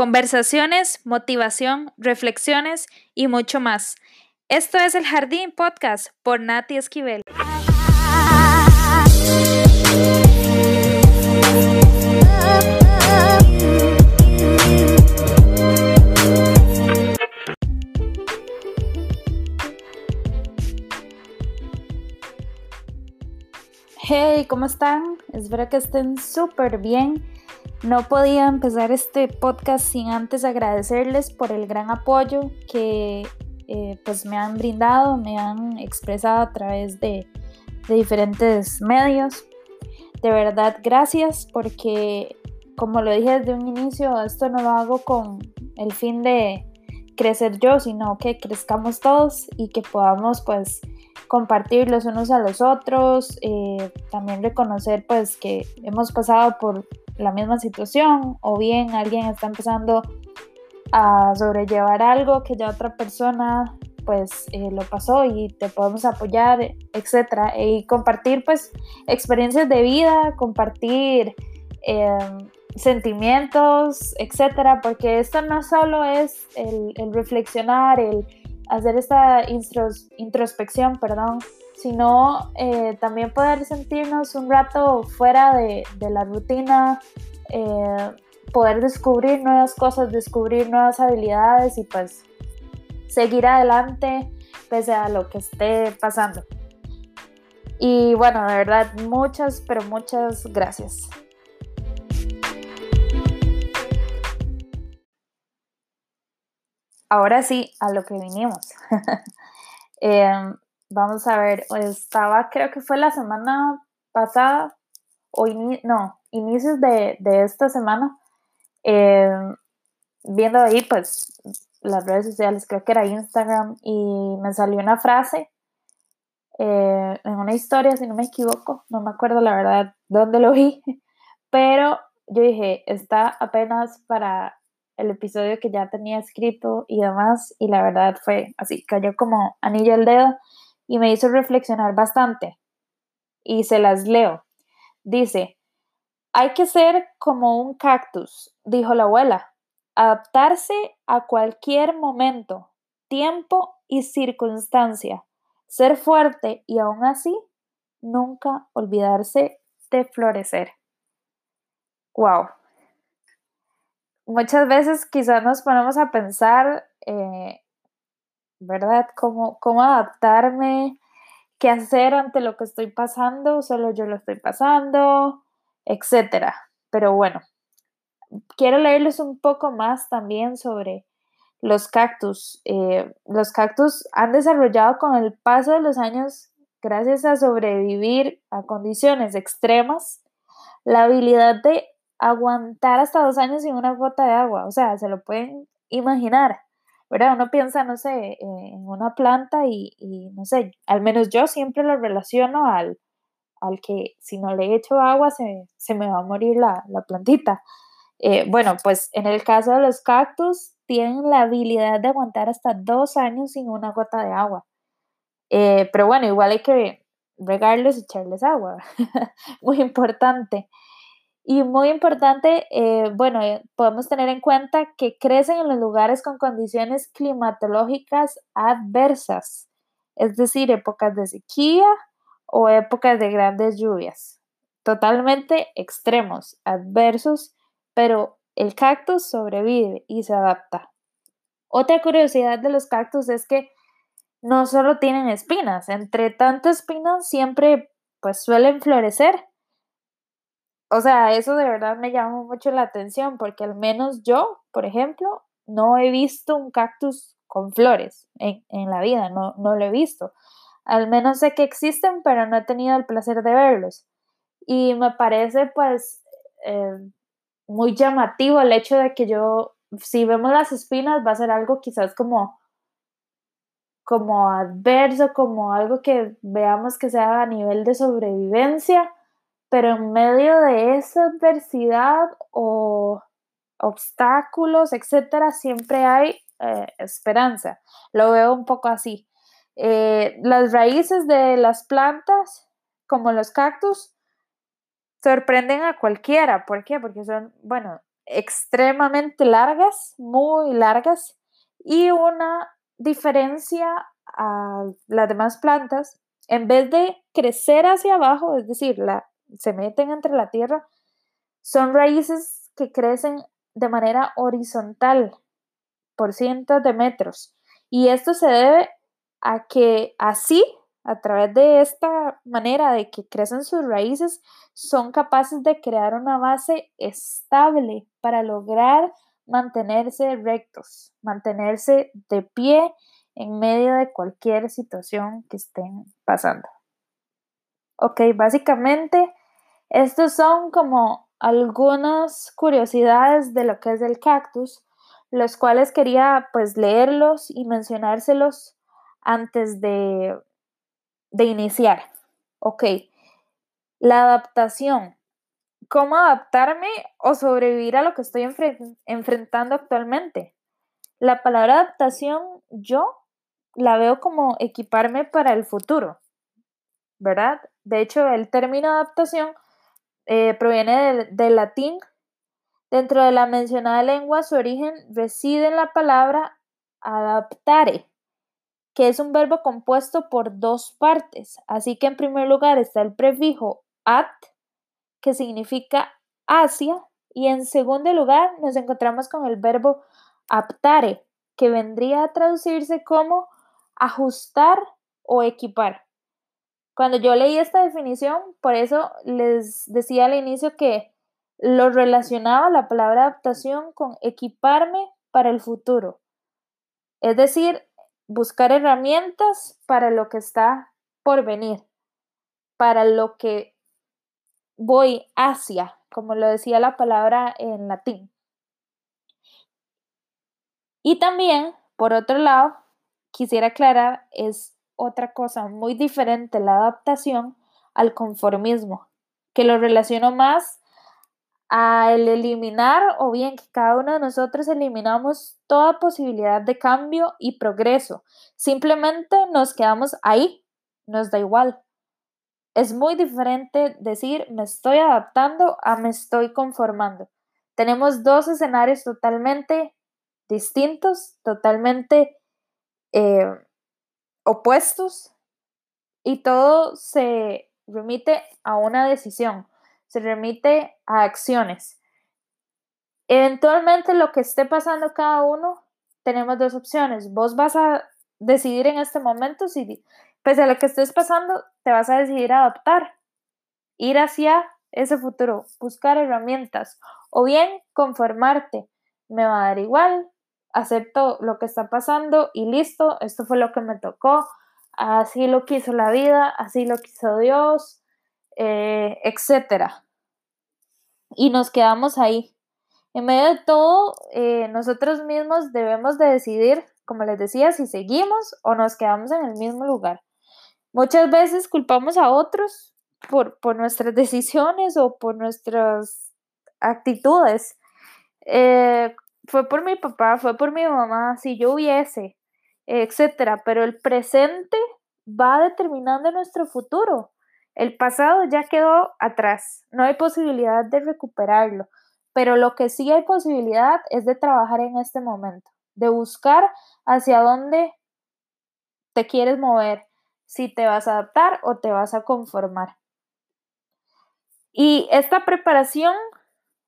Conversaciones, motivación, reflexiones y mucho más. Esto es el Jardín Podcast por Nati Esquivel. Hey, ¿cómo están? Espero que estén súper bien. No podía empezar este podcast sin antes agradecerles por el gran apoyo que eh, pues me han brindado, me han expresado a través de, de diferentes medios. De verdad, gracias porque como lo dije desde un inicio, esto no lo hago con el fin de crecer yo, sino que crezcamos todos y que podamos pues compartir los unos a los otros, eh, también reconocer pues que hemos pasado por la misma situación o bien alguien está empezando a sobrellevar algo que ya otra persona pues eh, lo pasó y te podemos apoyar, etcétera, y compartir pues experiencias de vida, compartir em, sentimientos, etcétera, porque esto no solo es el, el reflexionar, el hacer esta introspección, perdón, sino eh, también poder sentirnos un rato fuera de, la rutina, eh, poder descubrir nuevas cosas, descubrir nuevas habilidades y pues seguir adelante pese a lo que esté pasando. Y bueno, de verdad, muchas, pero muchas gracias. Ahora sí, a lo que vinimos. Em, vamos a ver, estaba, creo que fue la semana pasada, o no, inicios de, esta semana, em, viendo ahí pues las redes sociales, creo que era Instagram, y me salió una frase eh, en una historia, si no me equivoco, no me acuerdo la verdad dónde lo vi, pero yo dije, está apenas para el episodio que ya tenía escrito y demás, y la verdad fue así, cayó como anillo al dedo y me hizo reflexionar bastante. Y se las leo. Dice, hay que ser como un cactus, dijo la abuela, adaptarse a cualquier momento, tiempo y circunstancia, ser fuerte y aún así nunca olvidarse de florecer. Wow. Muchas veces quizás nos ponemos a pensar eh, ¿verdad? ¿Cómo, cómo adaptarme? ¿Qué hacer ante lo que estoy pasando? Solo yo lo estoy pasando, etcétera. Pero bueno, quiero leerles un poco más también sobre los cactus. Eh, los cactus han desarrollado con el paso de los años, gracias a sobrevivir a condiciones extremas, la habilidad de aguantar hasta dos años sin una gota de agua. O sea, se lo pueden imaginar. ¿Verdad? Uno piensa, no sé, en una planta y, no sé, al menos yo siempre lo relaciono al, al que si no le echo agua se, me va a morir la, plantita. Eh, bueno, pues en el caso de los cactus, tienen la habilidad de aguantar hasta dos años sin una gota de agua. Eh, pero bueno, igual hay que regarles y echarles agua. Muy importante. Y muy importante, eh, bueno, eh, podemos tener en cuenta que crecen en los lugares con condiciones climatológicas adversas, es decir, épocas de sequía o épocas de grandes lluvias. Totalmente extremos, adversos, pero el cactus sobrevive y se adapta. Otra curiosidad de los cactus es que no solo tienen espinas, entre tantas espinas siempre pues suelen florecer o sea, eso de verdad me llama mucho la atención porque al menos yo, por ejemplo, no he visto un cactus con flores en, la vida, no, no lo he visto. Al menos sé que existen, pero no he tenido el placer de verlos. Y me parece pues eh, muy llamativo el hecho de que yo, si vemos las espinas, va a ser algo quizás como como adverso, como algo que veamos que sea a nivel de sobrevivencia, pero en medio de esa adversidad o obstáculos, etcétera, siempre hay eh, esperanza. Lo veo un poco así. Eh, las raíces de las plantas, como los cactus, sorprenden a cualquiera. ¿Por qué? Porque son, bueno, extremadamente largas, muy largas, y una diferencia a las demás plantas, en vez de crecer hacia abajo, es decir, la, se meten entre la tierra, son raíces que crecen de manera horizontal por cientos de metros. Y esto se debe a que así, a través de esta manera de que crecen sus raíces, son capaces de crear una base estable para lograr mantenerse rectos, mantenerse de pie en medio de cualquier situación que estén pasando. Ok, básicamente estos son como algunas curiosidades de lo que es el cactus, los cuales quería pues leerlos y mencionárselos antes de, de iniciar. Ok, la adaptación. ¿Cómo adaptarme o sobrevivir a lo que estoy enfrentando actualmente? La palabra adaptación yo la veo como equiparme para el futuro, ¿verdad? De hecho, el término adaptación eh, proviene del, latín. Dentro de la mencionada lengua, su origen reside en la palabra adaptare, que es un verbo compuesto por dos partes. Así que en primer lugar está el prefijo at, que significa hacia, y en segundo lugar nos encontramos con el verbo aptare, que vendría a traducirse como ajustar o equipar. Cuando yo leí esta definición, por eso les decía al inicio que lo relacionaba la palabra adaptación con equiparme para el futuro. Es decir, buscar herramientas para lo que está por venir, para lo que voy hacia, como lo decía la palabra en latín. Y también, por otro lado, quisiera aclarar, es otra cosa muy diferente la adaptación al conformismo, que lo relaciono más al eliminar o bien que cada uno de nosotros eliminamos toda posibilidad de cambio y progreso. Simplemente nos quedamos ahí, nos da igual. Es muy diferente decir me estoy adaptando a me estoy conformando. Tenemos dos escenarios totalmente distintos, totalmente eh, opuestos y todo se remite a una decisión, se remite a acciones. Eventualmente lo que esté pasando cada uno, tenemos dos opciones. Vos vas a decidir en este momento si, pese a lo que estés pasando, te vas a decidir a adaptar, ir hacia ese futuro, buscar herramientas o bien conformarte. Me va a dar igual, acepto lo que está pasando y listo, esto fue lo que me tocó, así lo quiso la vida, así lo quiso Dios, eh, etc. Y nos quedamos ahí. En medio de todo, eh, nosotros mismos debemos de decidir, como les decía, si seguimos o nos quedamos en el mismo lugar. Muchas veces culpamos a otros por, por nuestras decisiones o por nuestras actitudes. Eh, fue por mi papá, fue por mi mamá, si yo hubiese, etcétera, pero el presente va determinando nuestro futuro. El pasado ya quedó atrás, no hay posibilidad de recuperarlo, pero lo que sí hay posibilidad es de trabajar en este momento, de buscar hacia dónde te quieres mover, si te vas a adaptar o te vas a conformar. Y esta preparación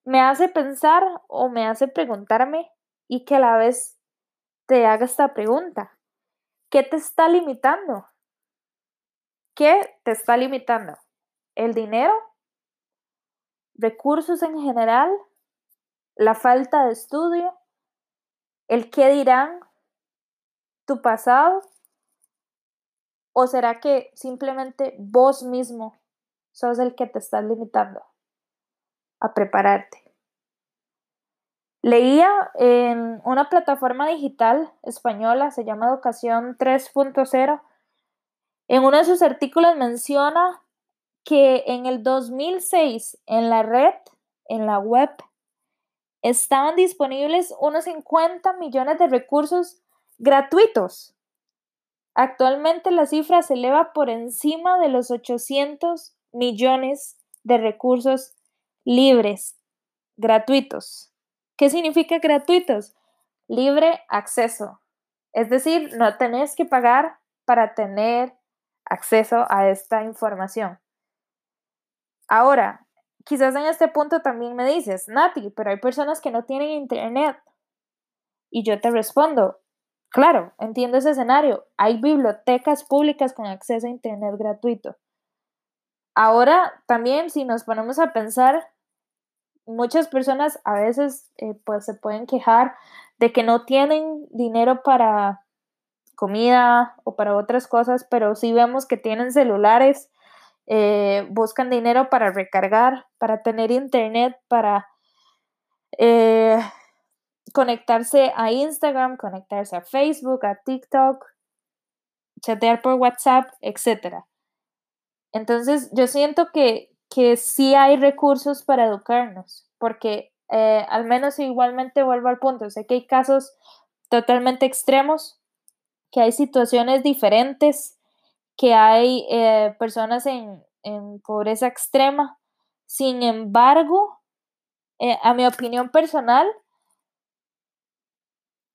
me hace pensar o me hace preguntarme y que a la vez te haga esta pregunta. ¿Qué te está limitando? ¿Qué te está limitando? ¿El dinero? ¿Recursos en general? ¿La falta de estudio? ¿El qué dirán? ¿Tu pasado? ¿O será que simplemente vos mismo sos el que te estás limitando? A prepararte. Leía en una plataforma digital española, se llama Educación 3.0, en uno de sus artículos menciona que en el 2006 en la red, en la web, estaban disponibles unos 50 millones de recursos gratuitos. Actualmente la cifra se eleva por encima de los 800 millones de recursos libres, gratuitos. ¿Qué significa gratuitos? Libre acceso. Es decir, no tenés que pagar para tener acceso a esta información. Ahora, quizás en este punto también me dices, Nati, pero hay personas que no tienen internet. Y yo te respondo, claro, entiendo ese escenario. Hay bibliotecas públicas con acceso a internet gratuito. Ahora, también si nos ponemos a pensar, muchas personas a veces eh, pues se pueden quejar de que no tienen dinero para comida o para otras cosas, pero si vemos que tienen celulares, eh, buscan dinero para recargar, para tener internet, para eh, conectarse a Instagram, conectarse a Facebook, a TikTok, chatear por WhatsApp, etc. Entonces, yo siento que, que sí hay recursos para educarnos, porque eh, al menos igualmente vuelvo al punto, sé que hay casos totalmente extremos, que hay situaciones diferentes, que hay eh, personas en, en, pobreza extrema. Sin embargo, eh, a mi opinión personal,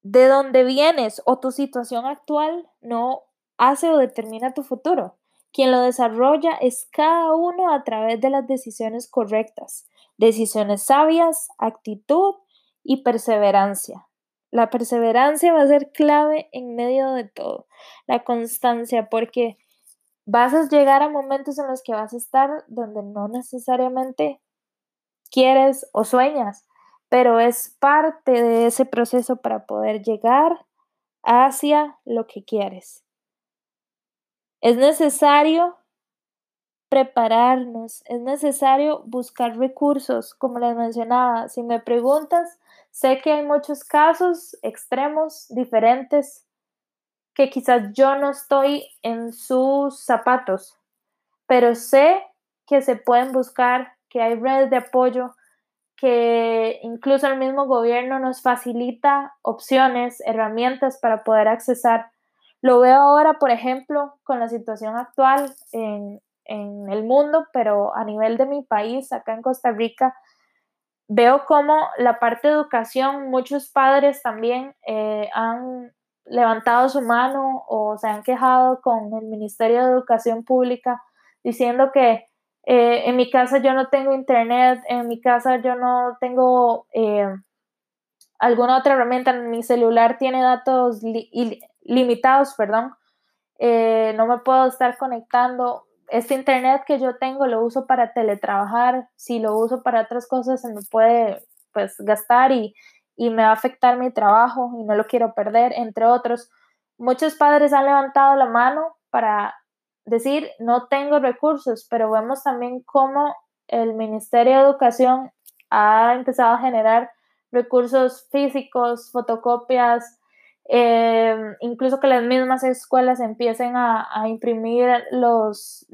de dónde vienes o tu situación actual no hace o determina tu futuro. Quien lo desarrolla es cada uno a través de las decisiones correctas, decisiones sabias, actitud y perseverancia. La perseverancia va a ser clave en medio de todo, la constancia, porque vas a llegar a momentos en los que vas a estar donde no necesariamente quieres o sueñas, pero es parte de ese proceso para poder llegar hacia lo que quieres. Es necesario prepararnos, es necesario buscar recursos, como les mencionaba. Si me preguntas, sé que hay muchos casos extremos, diferentes, que quizás yo no estoy en sus zapatos, pero sé que se pueden buscar, que hay redes de apoyo, que incluso el mismo gobierno nos facilita opciones, herramientas para poder accesar. Lo veo ahora, por ejemplo, con la situación actual en, el mundo, pero a nivel de mi país, acá en Costa Rica, veo como la parte de educación, muchos padres también eh, han levantado su mano o se han quejado con el Ministerio de Educación Pública diciendo que eh, en mi casa yo no tengo internet, en mi casa yo no tengo eh, alguna otra herramienta, mi celular tiene datos limitados, perdón, eh, no me puedo estar conectando. Este internet que yo tengo lo uso para teletrabajar, si lo uso para otras cosas se me puede pues gastar y, y me va a afectar mi trabajo y no lo quiero perder, entre otros. Muchos padres han levantado la mano para decir, no tengo recursos, pero vemos también cómo el Ministerio de Educación ha empezado a generar recursos físicos, fotocopias, em, incluso que las mismas escuelas empiecen a, imprimir los,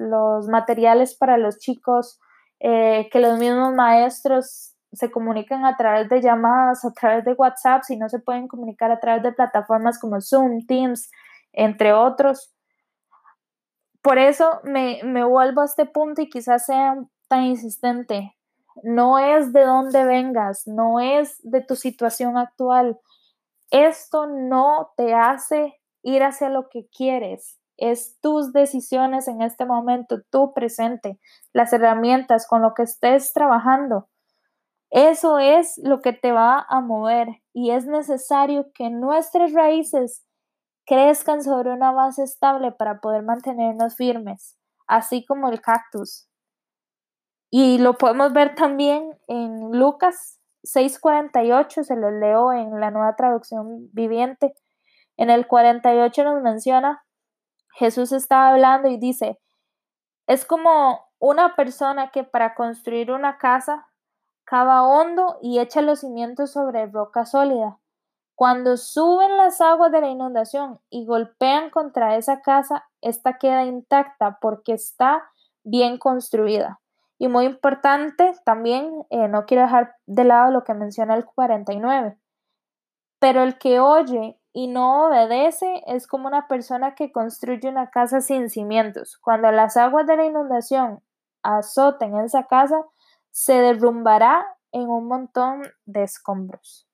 materiales para los chicos, eh, que los mismos maestros se comuniquen a través de llamadas, a través de WhatsApp, si no se pueden comunicar a través de plataformas como Zoom, Teams, entre otros por eso me, vuelvo a este punto y quizás sea tan insistente. No es de dónde vengas, no es de tu situación actual. Esto no te hace ir hacia lo que quieres. Es tus decisiones en este momento, tu presente, las herramientas con lo que estés trabajando. Eso es lo que te va a mover y es necesario que nuestras raíces crezcan sobre una base estable para poder mantenernos firmes, así como el cactus. Y lo podemos ver también en Lucas 6:48, se lo leo en la nueva traducción viviente. En el 48 nos menciona, Jesús estaba hablando y dice, es como una persona que para construir una casa cava hondo y echa los cimientos sobre roca sólida. Cuando suben las aguas de la inundación y golpean contra esa casa, esta queda intacta porque está bien construida. Y muy importante también, eh, no quiero dejar de lado lo que menciona el 49, pero el que oye y no obedece es como una persona que construye una casa sin cimientos. Cuando las aguas de la inundación azoten esa casa, se derrumbará en un montón de escombros.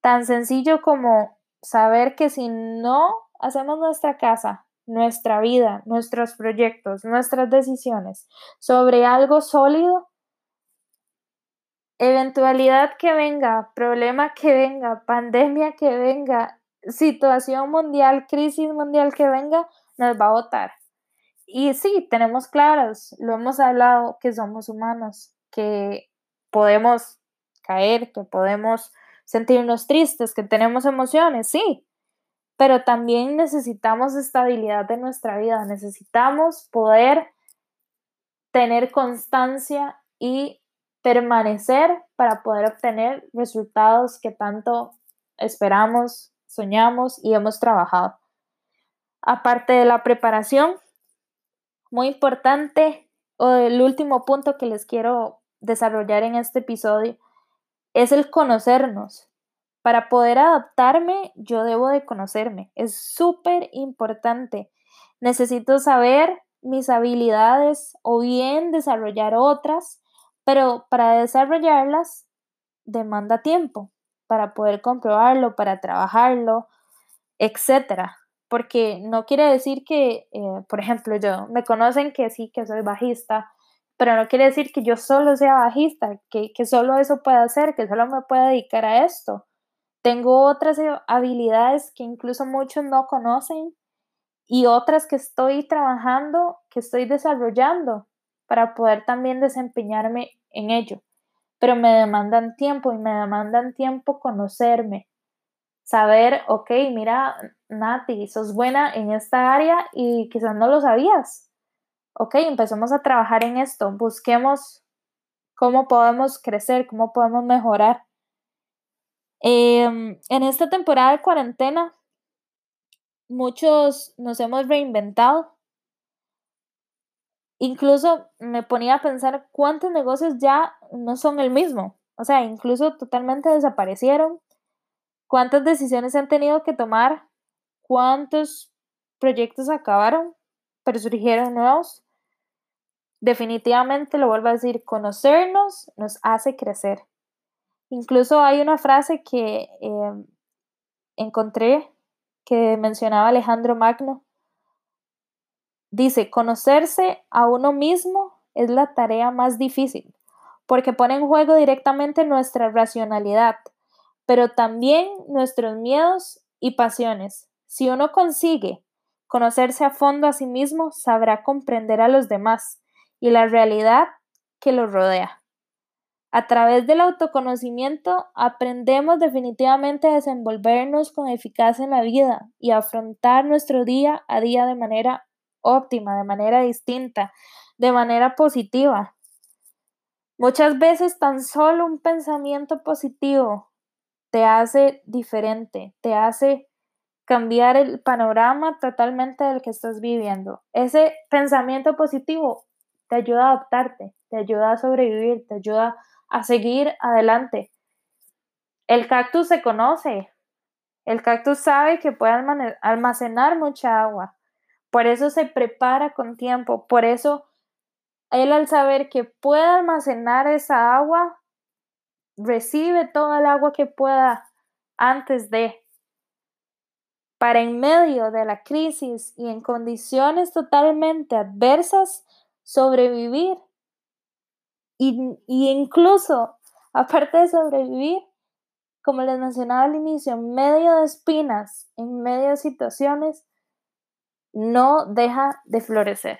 Tan sencillo como saber que si no hacemos nuestra casa, nuestra vida, nuestros proyectos, nuestras decisiones sobre algo sólido, eventualidad que venga, problema que venga, pandemia que venga, situación mundial, crisis mundial que venga, nos va a votar. Y sí, tenemos claros, lo hemos hablado, que somos humanos, que podemos caer, que podemos sentirnos tristes, que tenemos emociones, sí, pero también necesitamos estabilidad de nuestra vida, necesitamos poder tener constancia y permanecer para poder obtener resultados que tanto esperamos, soñamos y hemos trabajado. Aparte de la preparación, muy importante, o el último punto que les quiero desarrollar en este episodio, es el conocernos. Para poder adaptarme, yo debo de conocerme. Es súper importante. Necesito saber mis habilidades o bien desarrollar otras, pero para desarrollarlas demanda tiempo para poder comprobarlo, para trabajarlo, etcétera. Porque no quiere decir que, eh, por ejemplo, yo me conocen que sí, que soy bajista, pero no quiere decir que yo solo sea bajista, que, que solo eso pueda hacer, que solo me pueda dedicar a esto. Tengo otras eh, habilidades que incluso muchos no conocen y otras que estoy trabajando, que estoy desarrollando para poder también desempeñarme en ello. Pero me demandan tiempo y me demandan tiempo conocerme, saber, ok, mira, Nati, sos buena en esta área y quizás no lo sabías. Ok, empecemos a trabajar en esto, busquemos cómo podemos crecer, cómo podemos mejorar. Em, en esta temporada de cuarentena, muchos nos hemos reinventado. Incluso me ponía a pensar cuántos negocios ya no son el mismo. O sea, incluso totalmente desaparecieron. ¿Cuántas decisiones han tenido que tomar? ¿Cuántos proyectos acabaron, pero surgieron nuevos? Definitivamente, lo vuelvo a decir, conocernos nos hace crecer. Incluso hay una frase que eh, encontré que mencionaba Alejandro Magno. Dice, conocerse a uno mismo es la tarea más difícil, porque pone en juego directamente nuestra racionalidad, pero también nuestros miedos y pasiones. Si uno consigue conocerse a fondo a sí mismo, sabrá comprender a los demás y la realidad que los rodea. A través del autoconocimiento aprendemos definitivamente a desenvolvernos con eficacia en la vida y a afrontar nuestro día a día de manera óptima, de manera distinta, de manera positiva. Muchas veces tan solo un pensamiento positivo te hace diferente, te hace cambiar el panorama totalmente del que estás viviendo. Ese pensamiento positivo te ayuda a adaptarte, te ayuda a sobrevivir, te ayuda a seguir adelante. El cactus se conoce, el cactus sabe que puede almacenar mucha agua, por eso se prepara con tiempo, por eso él al saber que puede almacenar esa agua, recibe toda el agua que pueda antes de, para en medio de la crisis y en condiciones totalmente adversas, sobrevivir. Y, y incluso, aparte de sobrevivir, como les mencionaba al inicio, en medio de espinas, en medio de situaciones, no deja de florecer.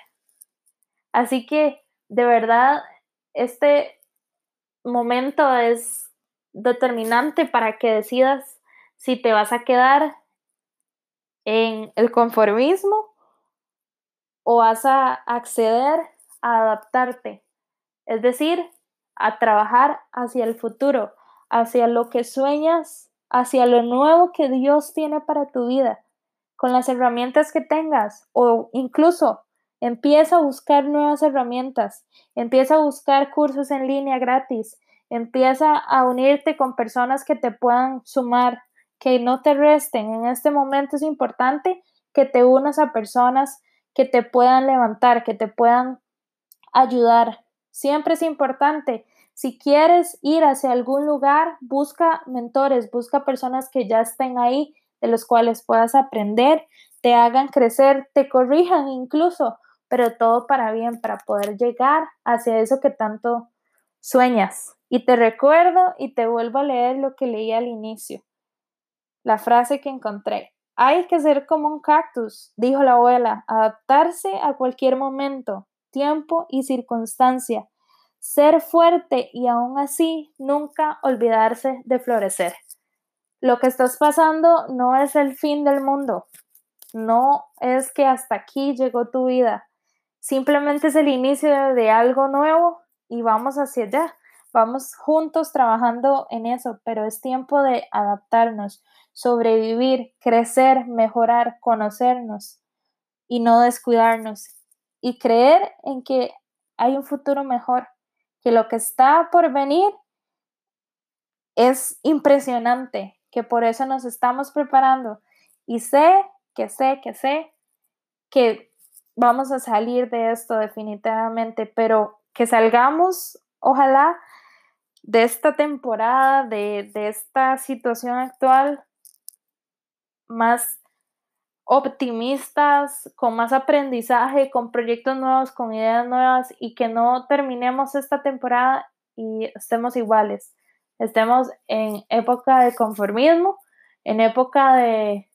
Así que, de verdad, este momento es determinante para que decidas si te vas a quedar en el conformismo o vas a acceder a adaptarte, es decir, a trabajar hacia el futuro, hacia lo que sueñas, hacia lo nuevo que Dios tiene para tu vida con las herramientas que tengas o incluso empieza a buscar nuevas herramientas, empieza a buscar cursos en línea gratis, empieza a unirte con personas que te puedan sumar, que no te resten. En este momento es importante que te unas a personas que te puedan levantar, que te puedan ayudar. Siempre es importante Si quieres ir hacia algún lugar, busca mentores, busca personas que ya estén ahí, de los cuales puedas aprender, te hagan crecer, te corrijan incluso, pero todo para bien, para poder llegar hacia eso que tanto sueñas. Y te recuerdo y te vuelvo a leer lo que leí al inicio, la frase que encontré. Hay que ser como un cactus, dijo la abuela, adaptarse a cualquier momento, tiempo y circunstancia. Ser fuerte y aún así nunca olvidarse de florecer. Lo que estás pasando no es el fin del mundo, no es que hasta aquí llegó tu vida, simplemente es el inicio de algo nuevo y vamos hacia allá, vamos juntos trabajando en eso, pero es tiempo de adaptarnos, sobrevivir, crecer, mejorar, conocernos y no descuidarnos y creer en que hay un futuro mejor que lo que está por venir es impresionante, que por eso nos estamos preparando. Y sé, que sé, que sé que vamos a salir de esto definitivamente, pero que salgamos, ojalá, de esta temporada, de, de esta situación actual más optimistas, con más aprendizaje, con proyectos nuevos, con ideas nuevas y que no terminemos esta temporada y estemos iguales. Estemos en época de conformismo, en época de,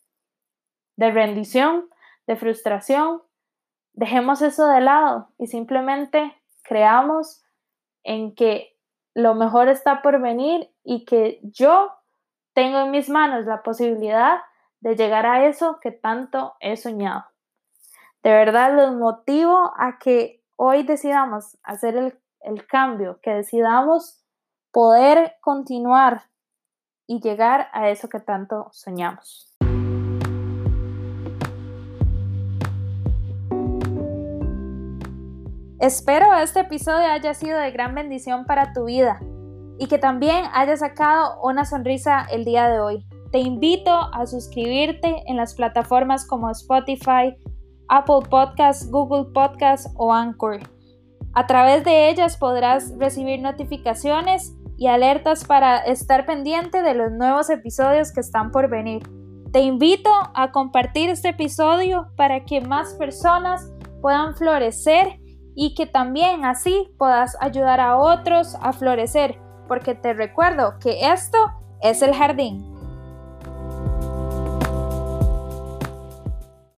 rendición, de frustración. Dejemos eso de lado y simplemente creamos en que lo mejor está por venir y que yo tengo en mis manos la posibilidad de llegar a eso que tanto he soñado. De verdad los motivo a que hoy decidamos hacer el, el cambio, que decidamos poder continuar y llegar a eso que tanto soñamos. Espero este episodio haya sido de gran bendición para tu vida y que también haya sacado una sonrisa el día de hoy. Te invito a suscribirte en las plataformas como Spotify, Apple Podcasts, Google Podcasts o Anchor. A través de ellas podrás recibir notificaciones y alertas para estar pendiente de los nuevos episodios que están por venir. Te invito a compartir este episodio para que más personas puedan florecer y que también así puedas ayudar a otros a florecer, porque te recuerdo que esto es el jardín.